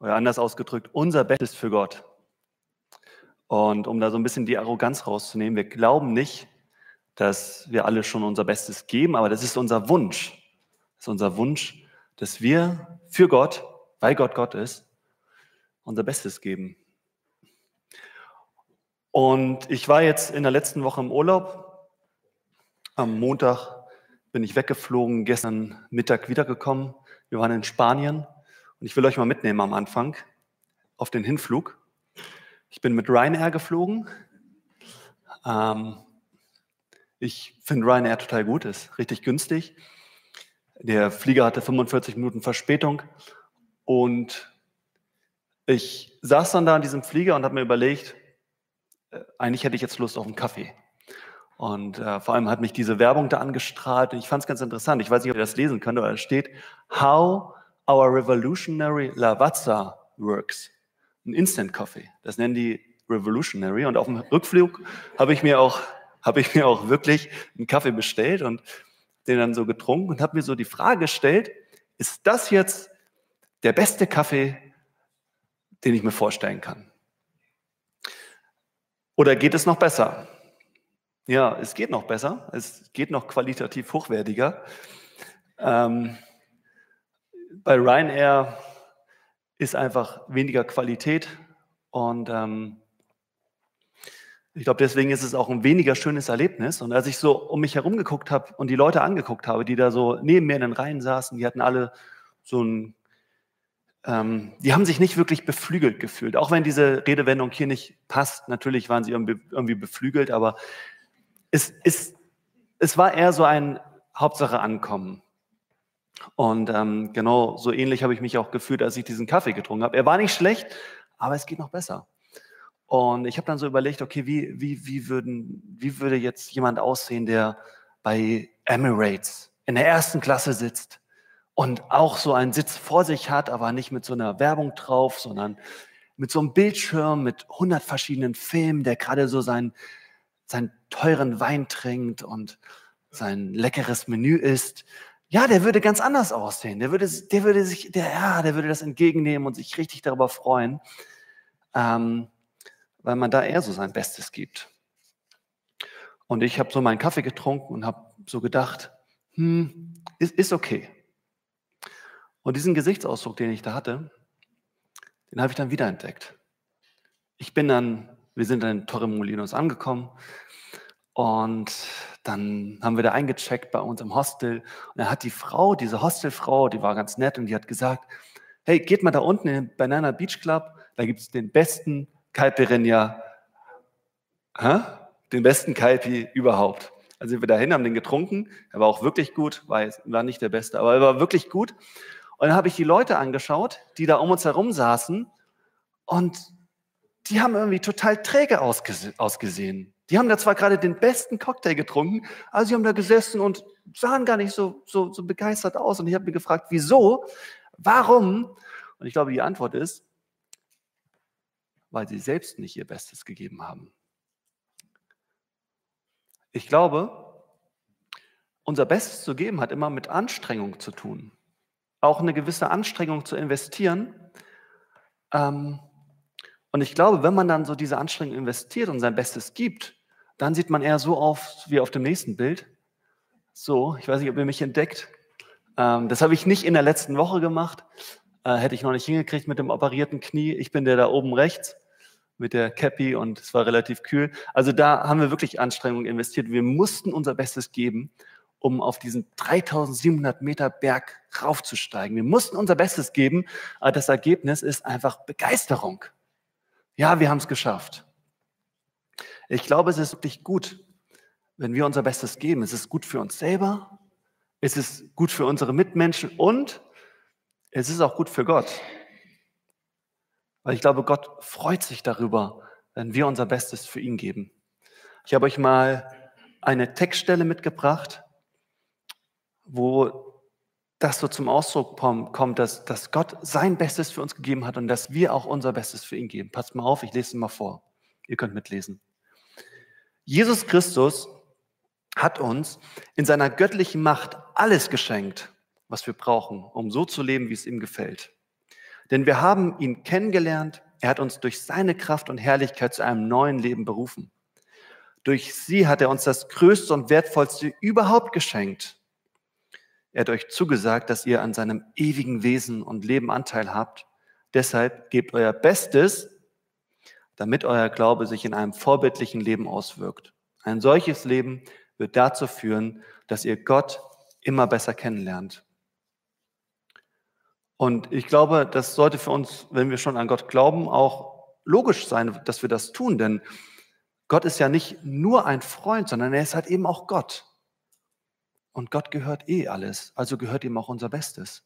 Oder anders ausgedrückt, unser Bestes für Gott. Und um da so ein bisschen die Arroganz rauszunehmen, wir glauben nicht, dass wir alle schon unser Bestes geben, aber das ist unser Wunsch. Das ist unser Wunsch, dass wir für Gott, weil Gott Gott ist, unser Bestes geben. Und ich war jetzt in der letzten Woche im Urlaub. Am Montag bin ich weggeflogen, gestern Mittag wiedergekommen. Wir waren in Spanien und ich will euch mal mitnehmen am Anfang auf den Hinflug. Ich bin mit Ryanair geflogen. Ähm, ich finde Ryanair total gut, ist richtig günstig. Der Flieger hatte 45 Minuten Verspätung und ich saß dann da in diesem Flieger und habe mir überlegt, äh, eigentlich hätte ich jetzt Lust auf einen Kaffee. Und äh, vor allem hat mich diese Werbung da angestrahlt. Und ich fand es ganz interessant. Ich weiß nicht, ob ihr das lesen könnt, aber da steht, How our revolutionary Lavazza works. Ein Instant Coffee. Das nennen die Revolutionary. Und auf dem Rückflug habe ich mir auch, habe ich mir auch wirklich einen Kaffee bestellt und den dann so getrunken und habe mir so die Frage gestellt, ist das jetzt der beste Kaffee, den ich mir vorstellen kann? Oder geht es noch besser? Ja, es geht noch besser. Es geht noch qualitativ hochwertiger. Ähm, bei Ryanair ist einfach weniger Qualität und ähm, ich glaube, deswegen ist es auch ein weniger schönes Erlebnis. Und als ich so um mich herum geguckt habe und die Leute angeguckt habe, die da so neben mir in den Reihen saßen, die hatten alle so ein, ähm, die haben sich nicht wirklich beflügelt gefühlt. Auch wenn diese Redewendung hier nicht passt, natürlich waren sie irgendwie beflügelt, aber es, es, es war eher so ein Hauptsache Ankommen. Und ähm, genau so ähnlich habe ich mich auch gefühlt, als ich diesen Kaffee getrunken habe. Er war nicht schlecht, aber es geht noch besser. Und ich habe dann so überlegt, okay, wie, wie, wie, würden, wie würde jetzt jemand aussehen, der bei Emirates in der ersten Klasse sitzt und auch so einen Sitz vor sich hat, aber nicht mit so einer Werbung drauf, sondern mit so einem Bildschirm mit 100 verschiedenen Filmen, der gerade so seinen seinen teuren Wein trinkt und sein leckeres Menü isst, ja, der würde ganz anders aussehen. Der würde, der würde sich, der, ja, der würde das entgegennehmen und sich richtig darüber freuen, ähm, weil man da eher so sein Bestes gibt. Und ich habe so meinen Kaffee getrunken und habe so gedacht, hm, ist, ist okay. Und diesen Gesichtsausdruck, den ich da hatte, den habe ich dann wiederentdeckt. Ich bin dann wir sind dann in Torremolinos angekommen und dann haben wir da eingecheckt bei uns im Hostel. Und dann hat die Frau, diese Hostelfrau, die war ganz nett und die hat gesagt, hey, geht mal da unten in den Banana Beach Club, da gibt es den besten Caipirinha, hä? den besten Caipi überhaupt. Also sind wir dahin, haben den getrunken, er war auch wirklich gut, war, war nicht der beste, aber er war wirklich gut. Und dann habe ich die Leute angeschaut, die da um uns herum saßen und die haben irgendwie total träge ausgese ausgesehen. Die haben da zwar gerade den besten Cocktail getrunken, aber sie haben da gesessen und sahen gar nicht so, so, so begeistert aus. Und ich habe mir gefragt, wieso? Warum? Und ich glaube, die Antwort ist, weil sie selbst nicht ihr Bestes gegeben haben. Ich glaube, unser Bestes zu geben hat immer mit Anstrengung zu tun. Auch eine gewisse Anstrengung zu investieren. Ähm, und ich glaube, wenn man dann so diese Anstrengung investiert und sein Bestes gibt, dann sieht man eher so auf wie auf dem nächsten Bild. So, ich weiß nicht, ob ihr mich entdeckt. Ähm, das habe ich nicht in der letzten Woche gemacht. Äh, hätte ich noch nicht hingekriegt mit dem operierten Knie. Ich bin der da oben rechts mit der Cappy und es war relativ kühl. Also da haben wir wirklich Anstrengungen investiert. Wir mussten unser Bestes geben, um auf diesen 3700 Meter Berg raufzusteigen. Wir mussten unser Bestes geben, aber das Ergebnis ist einfach Begeisterung. Ja, wir haben es geschafft. Ich glaube, es ist wirklich gut, wenn wir unser Bestes geben. Es ist gut für uns selber, es ist gut für unsere Mitmenschen und es ist auch gut für Gott. Weil ich glaube, Gott freut sich darüber, wenn wir unser Bestes für ihn geben. Ich habe euch mal eine Textstelle mitgebracht, wo das so zum Ausdruck kommt, dass, dass Gott sein Bestes für uns gegeben hat und dass wir auch unser Bestes für ihn geben. Passt mal auf, ich lese es mal vor. Ihr könnt mitlesen. Jesus Christus hat uns in seiner göttlichen Macht alles geschenkt, was wir brauchen, um so zu leben, wie es ihm gefällt. Denn wir haben ihn kennengelernt, er hat uns durch seine Kraft und Herrlichkeit zu einem neuen Leben berufen. Durch sie hat er uns das Größte und Wertvollste überhaupt geschenkt. Er hat euch zugesagt, dass ihr an seinem ewigen Wesen und Leben Anteil habt. Deshalb gebt euer Bestes, damit euer Glaube sich in einem vorbildlichen Leben auswirkt. Ein solches Leben wird dazu führen, dass ihr Gott immer besser kennenlernt. Und ich glaube, das sollte für uns, wenn wir schon an Gott glauben, auch logisch sein, dass wir das tun, denn Gott ist ja nicht nur ein Freund, sondern er ist halt eben auch Gott. Und Gott gehört eh alles, also gehört ihm auch unser Bestes.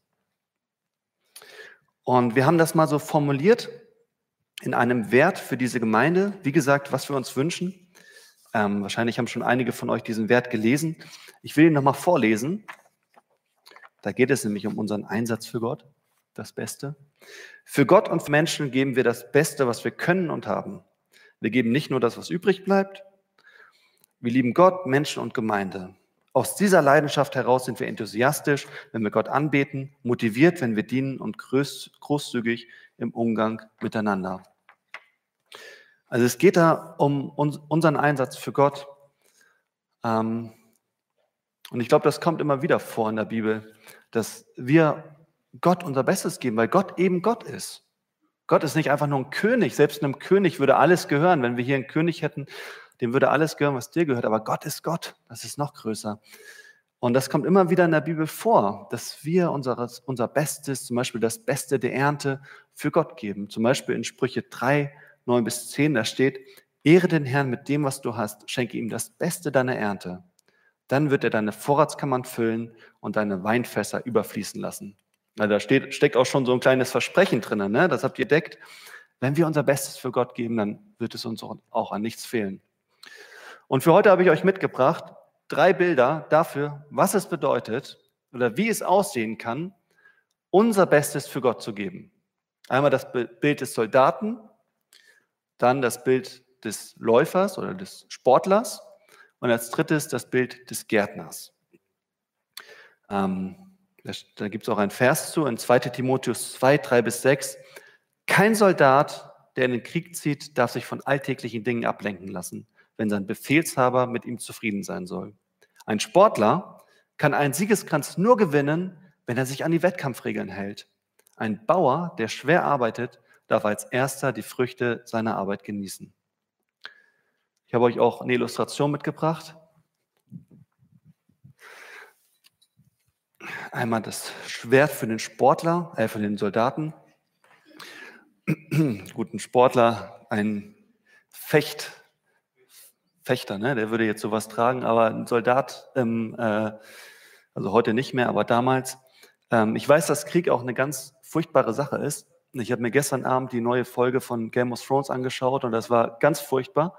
Und wir haben das mal so formuliert in einem Wert für diese Gemeinde. Wie gesagt, was wir uns wünschen. Ähm, wahrscheinlich haben schon einige von euch diesen Wert gelesen. Ich will ihn nochmal vorlesen. Da geht es nämlich um unseren Einsatz für Gott, das Beste. Für Gott und für Menschen geben wir das Beste, was wir können und haben. Wir geben nicht nur das, was übrig bleibt. Wir lieben Gott, Menschen und Gemeinde. Aus dieser Leidenschaft heraus sind wir enthusiastisch, wenn wir Gott anbeten, motiviert, wenn wir dienen und großzügig im Umgang miteinander. Also es geht da um unseren Einsatz für Gott. Ähm, und ich glaube, das kommt immer wieder vor in der Bibel, dass wir Gott unser Bestes geben, weil Gott eben Gott ist. Gott ist nicht einfach nur ein König. Selbst einem König würde alles gehören. Wenn wir hier einen König hätten, dem würde alles gehören, was dir gehört. Aber Gott ist Gott. Das ist noch größer. Und das kommt immer wieder in der Bibel vor, dass wir unseres, unser Bestes, zum Beispiel das Beste der Ernte, für Gott geben. Zum Beispiel in Sprüche 3, 9 bis 10, da steht, Ehre den Herrn mit dem, was du hast, schenke ihm das Beste deiner Ernte. Dann wird er deine Vorratskammern füllen und deine Weinfässer überfließen lassen. Na, da steht, steckt auch schon so ein kleines Versprechen drin, ne? das habt ihr deckt. Wenn wir unser Bestes für Gott geben, dann wird es uns auch an nichts fehlen. Und für heute habe ich euch mitgebracht drei Bilder dafür, was es bedeutet oder wie es aussehen kann, unser Bestes für Gott zu geben. Einmal das Bild des Soldaten, dann das Bild des Läufers oder des Sportlers und als drittes das Bild des Gärtners. Ähm, da gibt es auch ein Vers zu in 2 Timotheus 2, 3 bis 6. Kein Soldat, der in den Krieg zieht, darf sich von alltäglichen Dingen ablenken lassen, wenn sein Befehlshaber mit ihm zufrieden sein soll. Ein Sportler kann einen Siegeskranz nur gewinnen, wenn er sich an die Wettkampfregeln hält. Ein Bauer, der schwer arbeitet, darf als erster die Früchte seiner Arbeit genießen. Ich habe euch auch eine Illustration mitgebracht. Einmal das Schwert für den Sportler, äh, für den Soldaten. Guten Sportler, ein Fecht, Fechter, ne? der würde jetzt sowas tragen, aber ein Soldat, ähm, äh, also heute nicht mehr, aber damals. Ähm, ich weiß, dass Krieg auch eine ganz furchtbare Sache ist. Ich habe mir gestern Abend die neue Folge von Game of Thrones angeschaut und das war ganz furchtbar.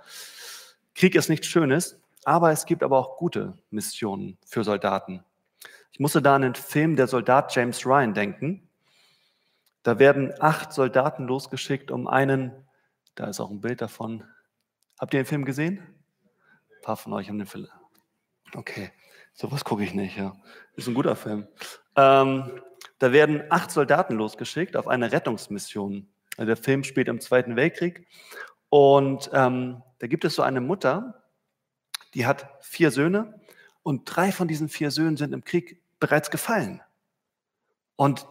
Krieg ist nichts Schönes, aber es gibt aber auch gute Missionen für Soldaten. Ich musste da an den Film Der Soldat James Ryan denken. Da werden acht Soldaten losgeschickt, um einen, da ist auch ein Bild davon. Habt ihr den Film gesehen? Ein paar von euch haben den Film. Okay, sowas gucke ich nicht, ja. Ist ein guter Film. Ähm, da werden acht Soldaten losgeschickt auf eine Rettungsmission. Also der Film spielt im Zweiten Weltkrieg. Und ähm, da gibt es so eine Mutter, die hat vier Söhne und drei von diesen vier Söhnen sind im Krieg bereits gefallen. Und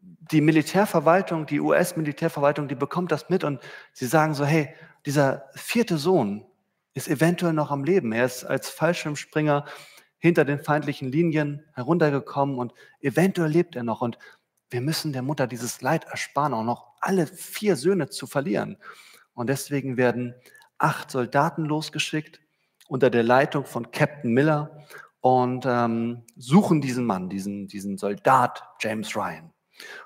die Militärverwaltung, die US-Militärverwaltung, die bekommt das mit und sie sagen so, hey, dieser vierte Sohn ist eventuell noch am Leben. Er ist als Fallschirmspringer hinter den feindlichen Linien heruntergekommen und eventuell lebt er noch. Und wir müssen der Mutter dieses Leid ersparen, auch noch alle vier Söhne zu verlieren. Und deswegen werden acht Soldaten losgeschickt unter der Leitung von Captain Miller und ähm, suchen diesen Mann, diesen, diesen Soldat James Ryan.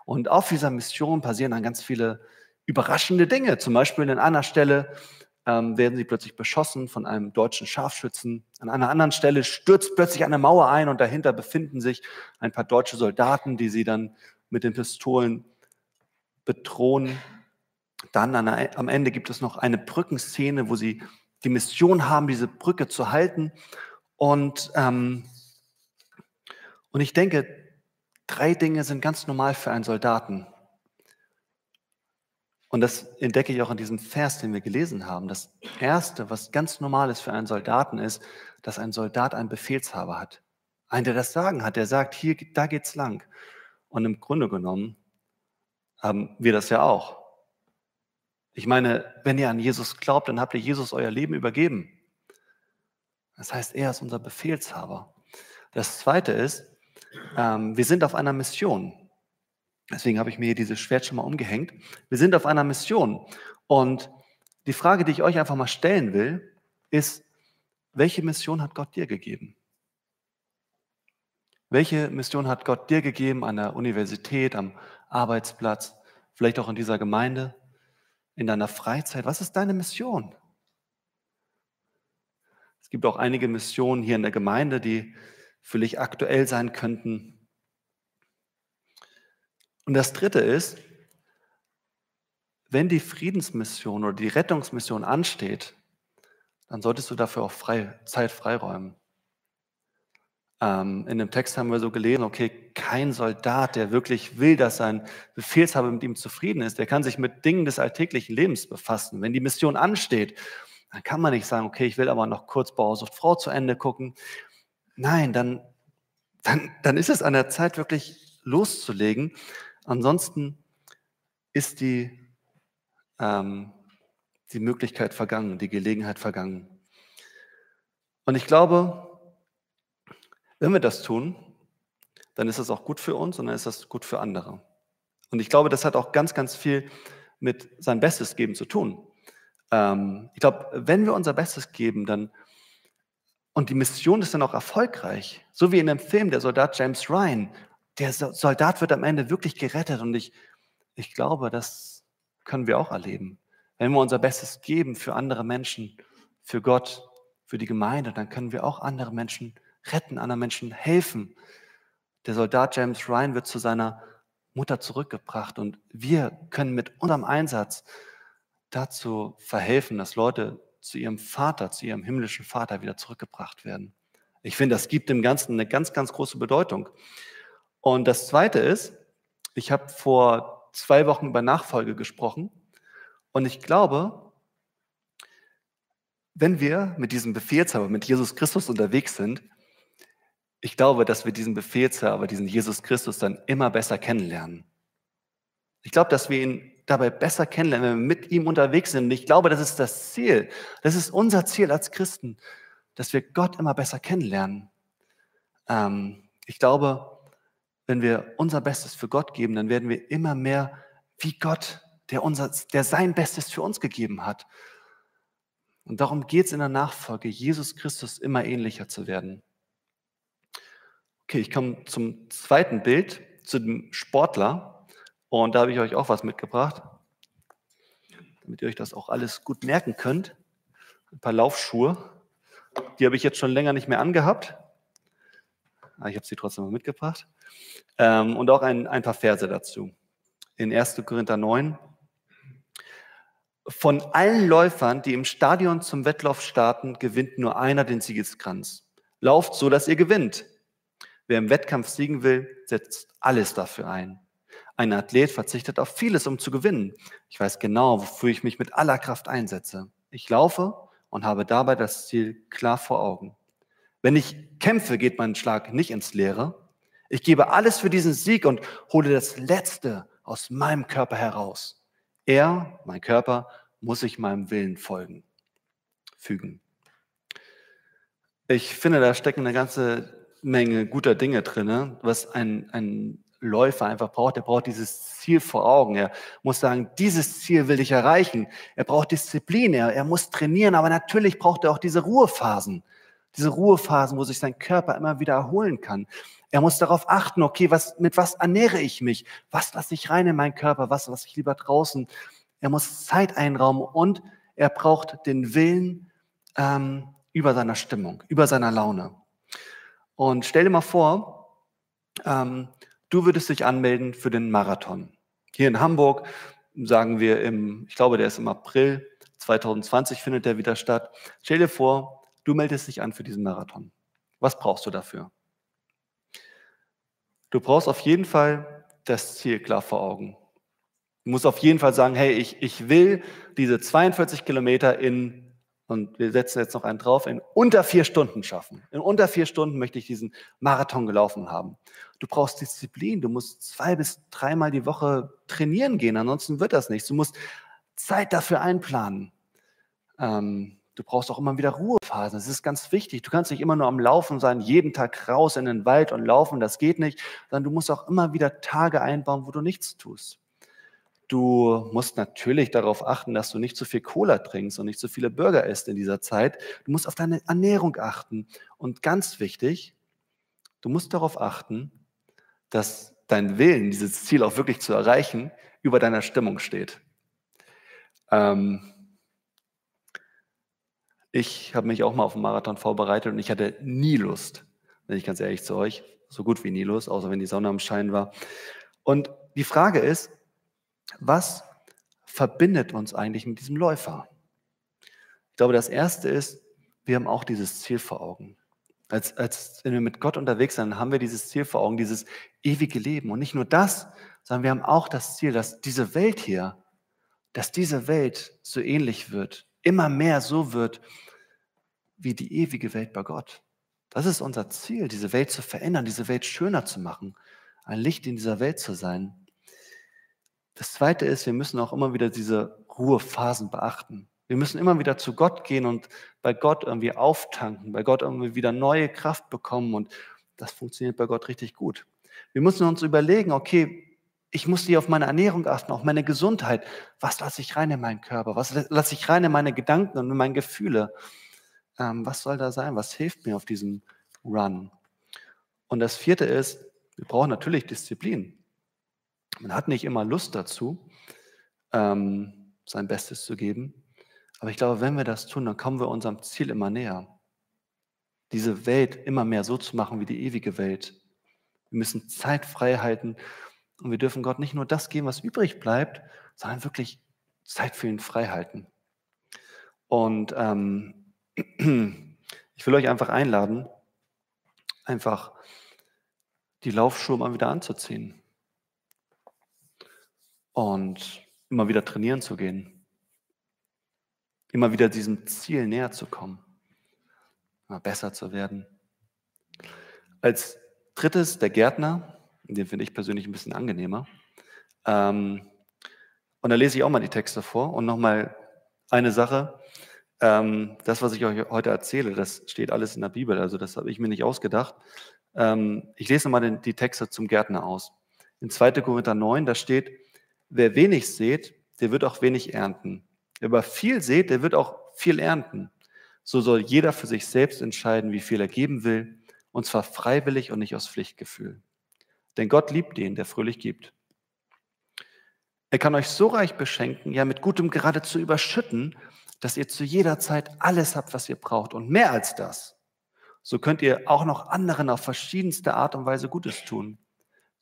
Und auf dieser Mission passieren dann ganz viele überraschende Dinge. Zum Beispiel an einer Stelle ähm, werden sie plötzlich beschossen von einem deutschen Scharfschützen. An einer anderen Stelle stürzt plötzlich eine Mauer ein und dahinter befinden sich ein paar deutsche Soldaten, die sie dann mit den Pistolen bedrohen. Dann einer, am Ende gibt es noch eine Brückenszene, wo sie die Mission haben, diese Brücke zu halten. Und, ähm, und ich denke, drei Dinge sind ganz normal für einen Soldaten. Und das entdecke ich auch in diesem Vers, den wir gelesen haben. Das Erste, was ganz normal ist für einen Soldaten, ist, dass ein Soldat einen Befehlshaber hat. Einen, der das Sagen hat, der sagt, hier, da geht's lang. Und im Grunde genommen haben wir das ja auch. Ich meine, wenn ihr an Jesus glaubt, dann habt ihr Jesus euer Leben übergeben. Das heißt, er ist unser Befehlshaber. Das Zweite ist, ähm, wir sind auf einer Mission. Deswegen habe ich mir hier dieses Schwert schon mal umgehängt. Wir sind auf einer Mission. Und die Frage, die ich euch einfach mal stellen will, ist, welche Mission hat Gott dir gegeben? Welche Mission hat Gott dir gegeben an der Universität, am Arbeitsplatz, vielleicht auch in dieser Gemeinde, in deiner Freizeit? Was ist deine Mission? Es gibt auch einige Missionen hier in der Gemeinde, die völlig aktuell sein könnten. Und das Dritte ist, wenn die Friedensmission oder die Rettungsmission ansteht, dann solltest du dafür auch frei, Zeit freiräumen. Ähm, in dem Text haben wir so gelesen, okay, kein Soldat, der wirklich will, dass sein Befehlshaber mit ihm zufrieden ist, der kann sich mit Dingen des alltäglichen Lebens befassen. Wenn die Mission ansteht, dann kann man nicht sagen, okay, ich will aber noch kurz Bauersucht Frau zu Ende gucken. Nein, dann, dann, dann ist es an der Zeit, wirklich loszulegen. Ansonsten ist die, ähm, die Möglichkeit vergangen, die Gelegenheit vergangen. Und ich glaube, wenn wir das tun, dann ist das auch gut für uns und dann ist das gut für andere. Und ich glaube, das hat auch ganz, ganz viel mit sein Bestes geben zu tun. Ähm, ich glaube, wenn wir unser Bestes geben, dann und die Mission ist dann auch erfolgreich, so wie in dem Film der Soldat James Ryan. Der Soldat wird am Ende wirklich gerettet und ich, ich glaube, das können wir auch erleben. Wenn wir unser Bestes geben für andere Menschen, für Gott, für die Gemeinde, dann können wir auch andere Menschen retten, anderen Menschen helfen. Der Soldat James Ryan wird zu seiner Mutter zurückgebracht und wir können mit unserem Einsatz dazu verhelfen, dass Leute zu ihrem Vater, zu ihrem himmlischen Vater wieder zurückgebracht werden. Ich finde, das gibt dem Ganzen eine ganz, ganz große Bedeutung. Und das Zweite ist, ich habe vor zwei Wochen über Nachfolge gesprochen und ich glaube, wenn wir mit diesem Befehlshaber, mit Jesus Christus unterwegs sind, ich glaube, dass wir diesen Befehlshaber, diesen Jesus Christus dann immer besser kennenlernen. Ich glaube, dass wir ihn dabei besser kennenlernen, wenn wir mit ihm unterwegs sind. Und ich glaube, das ist das Ziel. Das ist unser Ziel als Christen, dass wir Gott immer besser kennenlernen. Ähm, ich glaube, wenn wir unser Bestes für Gott geben, dann werden wir immer mehr wie Gott, der, unser, der sein Bestes für uns gegeben hat. Und darum geht es in der Nachfolge, Jesus Christus immer ähnlicher zu werden. Okay, ich komme zum zweiten Bild, zu dem Sportler. Und da habe ich euch auch was mitgebracht, damit ihr euch das auch alles gut merken könnt. Ein paar Laufschuhe. Die habe ich jetzt schon länger nicht mehr angehabt. Aber ah, ich habe sie trotzdem mal mitgebracht. Ähm, und auch ein, ein paar Verse dazu. In 1. Korinther 9. Von allen Läufern, die im Stadion zum Wettlauf starten, gewinnt nur einer den Siegeskranz. Lauft so, dass ihr gewinnt. Wer im Wettkampf siegen will, setzt alles dafür ein. Ein Athlet verzichtet auf vieles, um zu gewinnen. Ich weiß genau, wofür ich mich mit aller Kraft einsetze. Ich laufe und habe dabei das Ziel klar vor Augen. Wenn ich kämpfe, geht mein Schlag nicht ins Leere. Ich gebe alles für diesen Sieg und hole das Letzte aus meinem Körper heraus. Er, mein Körper, muss sich meinem Willen folgen, fügen. Ich finde, da stecken eine ganze Menge guter Dinge drin, was ein, ein Läufer einfach braucht. Er braucht dieses Ziel vor Augen. Er muss sagen, dieses Ziel will ich erreichen. Er braucht Disziplin. Er, er muss trainieren. Aber natürlich braucht er auch diese Ruhephasen. Diese Ruhephasen, wo sich sein Körper immer wieder erholen kann. Er muss darauf achten, okay, was, mit was ernähre ich mich? Was lasse ich rein in meinen Körper? Was lasse ich lieber draußen? Er muss Zeit einraumen und er braucht den Willen ähm, über seiner Stimmung, über seiner Laune. Und stell dir mal vor, ähm, du würdest dich anmelden für den Marathon. Hier in Hamburg sagen wir im, ich glaube, der ist im April 2020 findet der wieder statt. Stell dir vor, du meldest dich an für diesen Marathon. Was brauchst du dafür? Du brauchst auf jeden Fall das Ziel klar vor Augen. Du musst auf jeden Fall sagen, hey, ich, ich will diese 42 Kilometer in, und wir setzen jetzt noch einen drauf, in unter vier Stunden schaffen. In unter vier Stunden möchte ich diesen Marathon gelaufen haben. Du brauchst Disziplin. Du musst zwei bis dreimal die Woche trainieren gehen, ansonsten wird das nichts. Du musst Zeit dafür einplanen. Ähm, du brauchst auch immer wieder Ruhephasen. Das ist ganz wichtig. Du kannst nicht immer nur am Laufen sein, jeden Tag raus in den Wald und laufen. Das geht nicht. Sondern du musst auch immer wieder Tage einbauen, wo du nichts tust. Du musst natürlich darauf achten, dass du nicht zu viel Cola trinkst und nicht zu viele Burger isst in dieser Zeit. Du musst auf deine Ernährung achten. Und ganz wichtig, du musst darauf achten, dass dein Willen, dieses Ziel auch wirklich zu erreichen, über deiner Stimmung steht. Ähm ich habe mich auch mal auf einen Marathon vorbereitet und ich hatte nie Lust, bin ich ganz ehrlich zu euch, so gut wie nie Lust, außer wenn die Sonne am Schein war. Und die Frage ist, was verbindet uns eigentlich mit diesem Läufer? Ich glaube, das Erste ist, wir haben auch dieses Ziel vor Augen. Als, als wenn wir mit Gott unterwegs sind, haben wir dieses Ziel vor Augen, dieses ewige Leben. Und nicht nur das, sondern wir haben auch das Ziel, dass diese Welt hier, dass diese Welt so ähnlich wird, immer mehr so wird wie die ewige Welt bei Gott. Das ist unser Ziel, diese Welt zu verändern, diese Welt schöner zu machen, ein Licht in dieser Welt zu sein. Das Zweite ist, wir müssen auch immer wieder diese Ruhephasen beachten. Wir müssen immer wieder zu Gott gehen und bei Gott irgendwie auftanken, bei Gott irgendwie wieder neue Kraft bekommen und das funktioniert bei Gott richtig gut. Wir müssen uns überlegen, okay, ich muss hier auf meine Ernährung achten, auf meine Gesundheit. Was lasse ich rein in meinen Körper? Was lasse ich rein in meine Gedanken und in meine Gefühle? Ähm, was soll da sein? Was hilft mir auf diesem Run? Und das vierte ist, wir brauchen natürlich Disziplin. Man hat nicht immer Lust dazu, ähm, sein Bestes zu geben. Aber ich glaube, wenn wir das tun, dann kommen wir unserem Ziel immer näher. Diese Welt immer mehr so zu machen wie die ewige Welt. Wir müssen Zeit frei halten und wir dürfen Gott nicht nur das geben, was übrig bleibt, sondern wirklich Zeit für ihn frei halten. Und ähm, ich will euch einfach einladen, einfach die Laufschuhe mal wieder anzuziehen und immer wieder trainieren zu gehen immer wieder diesem Ziel näher zu kommen, immer besser zu werden. Als drittes der Gärtner, den finde ich persönlich ein bisschen angenehmer. Ähm, und da lese ich auch mal die Texte vor und nochmal eine Sache. Ähm, das, was ich euch heute erzähle, das steht alles in der Bibel, also das habe ich mir nicht ausgedacht. Ähm, ich lese nochmal die Texte zum Gärtner aus. In 2. Korinther 9, da steht, wer wenig sät, der wird auch wenig ernten. Wer aber viel sät, der wird auch viel ernten. So soll jeder für sich selbst entscheiden, wie viel er geben will, und zwar freiwillig und nicht aus Pflichtgefühl. Denn Gott liebt den, der fröhlich gibt. Er kann euch so reich beschenken, ja mit Gutem geradezu überschütten, dass ihr zu jeder Zeit alles habt, was ihr braucht und mehr als das. So könnt ihr auch noch anderen auf verschiedenste Art und Weise Gutes tun.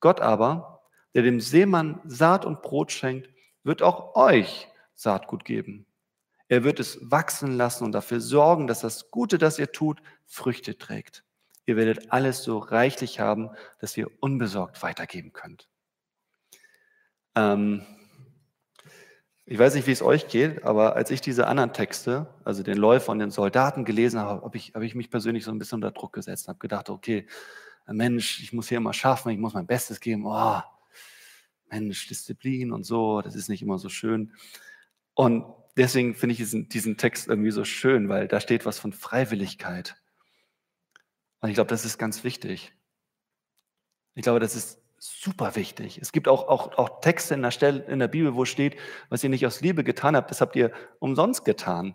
Gott aber, der dem Seemann Saat und Brot schenkt, wird auch euch Saatgut geben. Er wird es wachsen lassen und dafür sorgen, dass das Gute, das ihr tut, Früchte trägt. Ihr werdet alles so reichlich haben, dass ihr unbesorgt weitergeben könnt. Ähm, ich weiß nicht, wie es euch geht, aber als ich diese anderen Texte, also den Läufer und den Soldaten gelesen habe, habe ich, habe ich mich persönlich so ein bisschen unter Druck gesetzt und habe gedacht, okay, Mensch, ich muss hier immer schaffen, ich muss mein Bestes geben. Oh, Mensch, Disziplin und so, das ist nicht immer so schön. Und deswegen finde ich diesen, diesen Text irgendwie so schön, weil da steht was von Freiwilligkeit. Und ich glaube, das ist ganz wichtig. Ich glaube, das ist super wichtig. Es gibt auch, auch, auch Texte in der, Stelle, in der Bibel, wo steht, was ihr nicht aus Liebe getan habt, das habt ihr umsonst getan.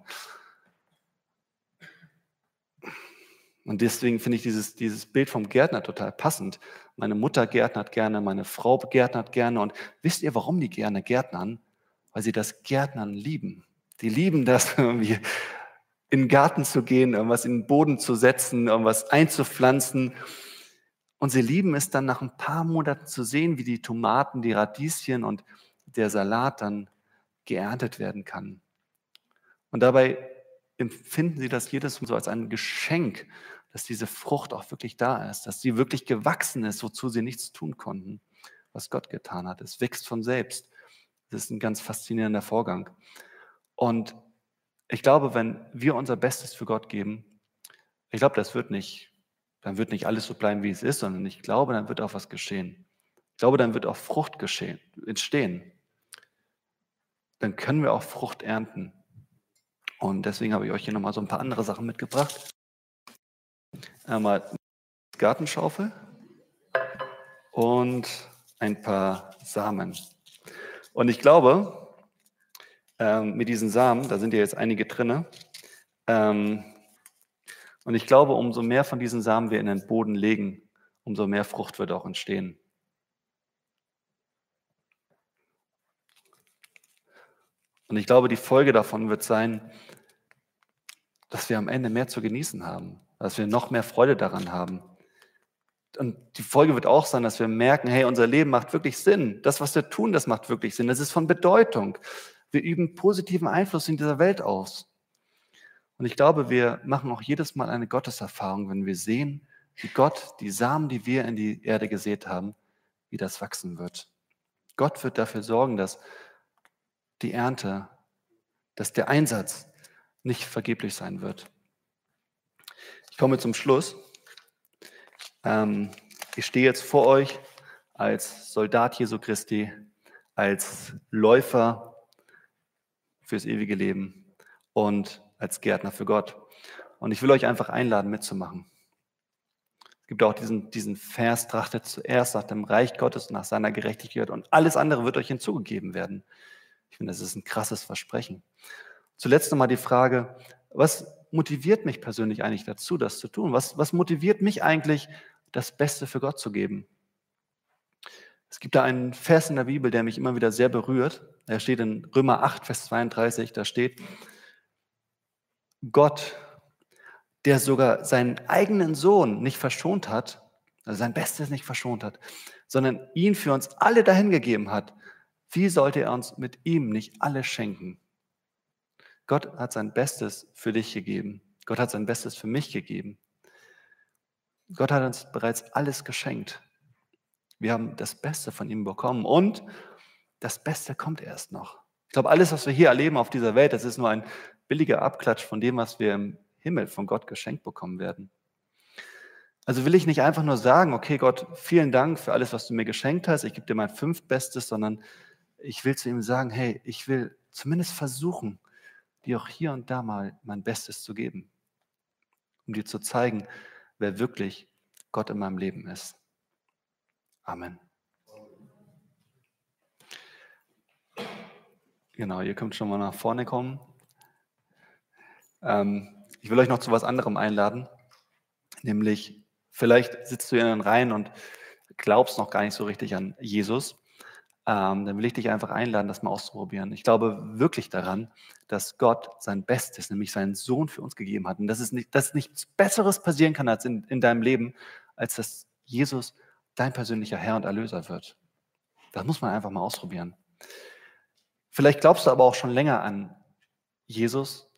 Und deswegen finde ich dieses, dieses Bild vom Gärtner total passend. Meine Mutter gärtnert gerne, meine Frau gärtnert gerne. Und wisst ihr, warum die gerne gärtnern? weil sie das Gärtnern lieben. Die lieben das, irgendwie in den Garten zu gehen, irgendwas in den Boden zu setzen, irgendwas einzupflanzen. Und sie lieben es dann nach ein paar Monaten zu sehen, wie die Tomaten, die Radieschen und der Salat dann geerntet werden kann. Und dabei empfinden sie das jedes Mal so als ein Geschenk, dass diese Frucht auch wirklich da ist, dass sie wirklich gewachsen ist, wozu sie nichts tun konnten, was Gott getan hat. Es wächst von selbst. Das ist ein ganz faszinierender Vorgang. Und ich glaube, wenn wir unser Bestes für Gott geben, ich glaube, das wird nicht, dann wird nicht alles so bleiben, wie es ist, sondern ich glaube, dann wird auch was geschehen. Ich glaube, dann wird auch Frucht geschehen, entstehen. Dann können wir auch Frucht ernten. Und deswegen habe ich euch hier nochmal so ein paar andere Sachen mitgebracht. Einmal Gartenschaufel und ein paar Samen. Und ich glaube, ähm, mit diesen Samen, da sind ja jetzt einige drinne, ähm, und ich glaube, umso mehr von diesen Samen wir in den Boden legen, umso mehr Frucht wird auch entstehen. Und ich glaube, die Folge davon wird sein, dass wir am Ende mehr zu genießen haben, dass wir noch mehr Freude daran haben. Und die Folge wird auch sein, dass wir merken, hey, unser Leben macht wirklich Sinn. Das, was wir tun, das macht wirklich Sinn. Das ist von Bedeutung. Wir üben positiven Einfluss in dieser Welt aus. Und ich glaube, wir machen auch jedes Mal eine Gotteserfahrung, wenn wir sehen, wie Gott die Samen, die wir in die Erde gesät haben, wie das wachsen wird. Gott wird dafür sorgen, dass die Ernte, dass der Einsatz nicht vergeblich sein wird. Ich komme zum Schluss. Ähm, ich stehe jetzt vor euch als Soldat Jesu Christi, als Läufer fürs ewige Leben und als Gärtner für Gott. Und ich will euch einfach einladen, mitzumachen. Es gibt auch diesen, diesen Vers, trachtet zuerst nach dem Reich Gottes, nach seiner Gerechtigkeit und alles andere wird euch hinzugegeben werden. Ich finde, das ist ein krasses Versprechen. Zuletzt nochmal die Frage, was motiviert mich persönlich eigentlich dazu, das zu tun? Was, was motiviert mich eigentlich, das Beste für Gott zu geben? Es gibt da einen Vers in der Bibel, der mich immer wieder sehr berührt. Er steht in Römer 8, Vers 32, da steht, Gott, der sogar seinen eigenen Sohn nicht verschont hat, also sein Bestes nicht verschont hat, sondern ihn für uns alle dahingegeben hat, wie sollte er uns mit ihm nicht alle schenken? Gott hat sein Bestes für dich gegeben. Gott hat sein Bestes für mich gegeben. Gott hat uns bereits alles geschenkt. Wir haben das Beste von ihm bekommen und das Beste kommt erst noch. Ich glaube, alles, was wir hier erleben auf dieser Welt, das ist nur ein billiger Abklatsch von dem, was wir im Himmel von Gott geschenkt bekommen werden. Also will ich nicht einfach nur sagen, okay Gott, vielen Dank für alles, was du mir geschenkt hast, ich gebe dir mein Fünftbestes, sondern ich will zu ihm sagen, hey, ich will zumindest versuchen, dir auch hier und da mal mein Bestes zu geben, um dir zu zeigen, wer wirklich Gott in meinem Leben ist. Amen. Genau, ihr könnt schon mal nach vorne kommen. Ähm, ich will euch noch zu was anderem einladen, nämlich vielleicht sitzt du in den Reihen und glaubst noch gar nicht so richtig an Jesus. Ähm, dann will ich dich einfach einladen, das mal auszuprobieren. Ich glaube wirklich daran, dass Gott sein Bestes, nämlich seinen Sohn für uns gegeben hat. Und dass, es nicht, dass nichts Besseres passieren kann als in, in deinem Leben, als dass Jesus dein persönlicher Herr und Erlöser wird. Das muss man einfach mal ausprobieren. Vielleicht glaubst du aber auch schon länger an Jesus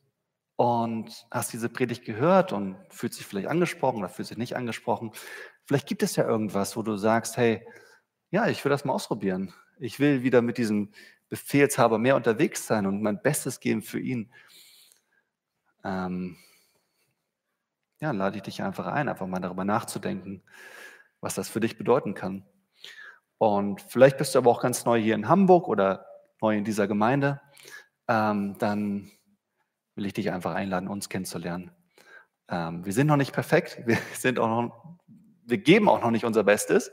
und hast diese Predigt gehört und fühlst dich vielleicht angesprochen oder fühlst dich nicht angesprochen. Vielleicht gibt es ja irgendwas, wo du sagst, hey, ja, ich will das mal ausprobieren. Ich will wieder mit diesem Befehlshaber mehr unterwegs sein und mein Bestes geben für ihn. Ähm, ja, lade ich dich einfach ein, einfach mal darüber nachzudenken, was das für dich bedeuten kann. Und vielleicht bist du aber auch ganz neu hier in Hamburg oder neu in dieser Gemeinde. Ähm, dann will ich dich einfach einladen, uns kennenzulernen. Ähm, wir sind noch nicht perfekt, wir sind auch noch, wir geben auch noch nicht unser Bestes,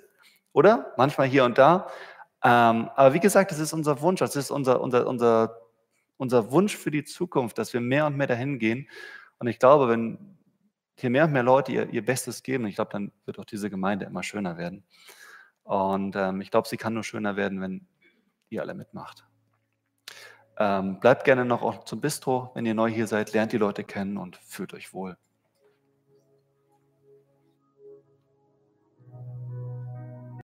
oder? Manchmal hier und da. Ähm, aber wie gesagt, das ist unser Wunsch, das ist unser, unser, unser, unser Wunsch für die Zukunft, dass wir mehr und mehr dahin gehen. Und ich glaube, wenn hier mehr und mehr Leute ihr, ihr Bestes geben, ich glaube, dann wird auch diese Gemeinde immer schöner werden. Und ähm, ich glaube, sie kann nur schöner werden, wenn ihr alle mitmacht. Ähm, bleibt gerne noch auch zum Bistro, wenn ihr neu hier seid, lernt die Leute kennen und fühlt euch wohl.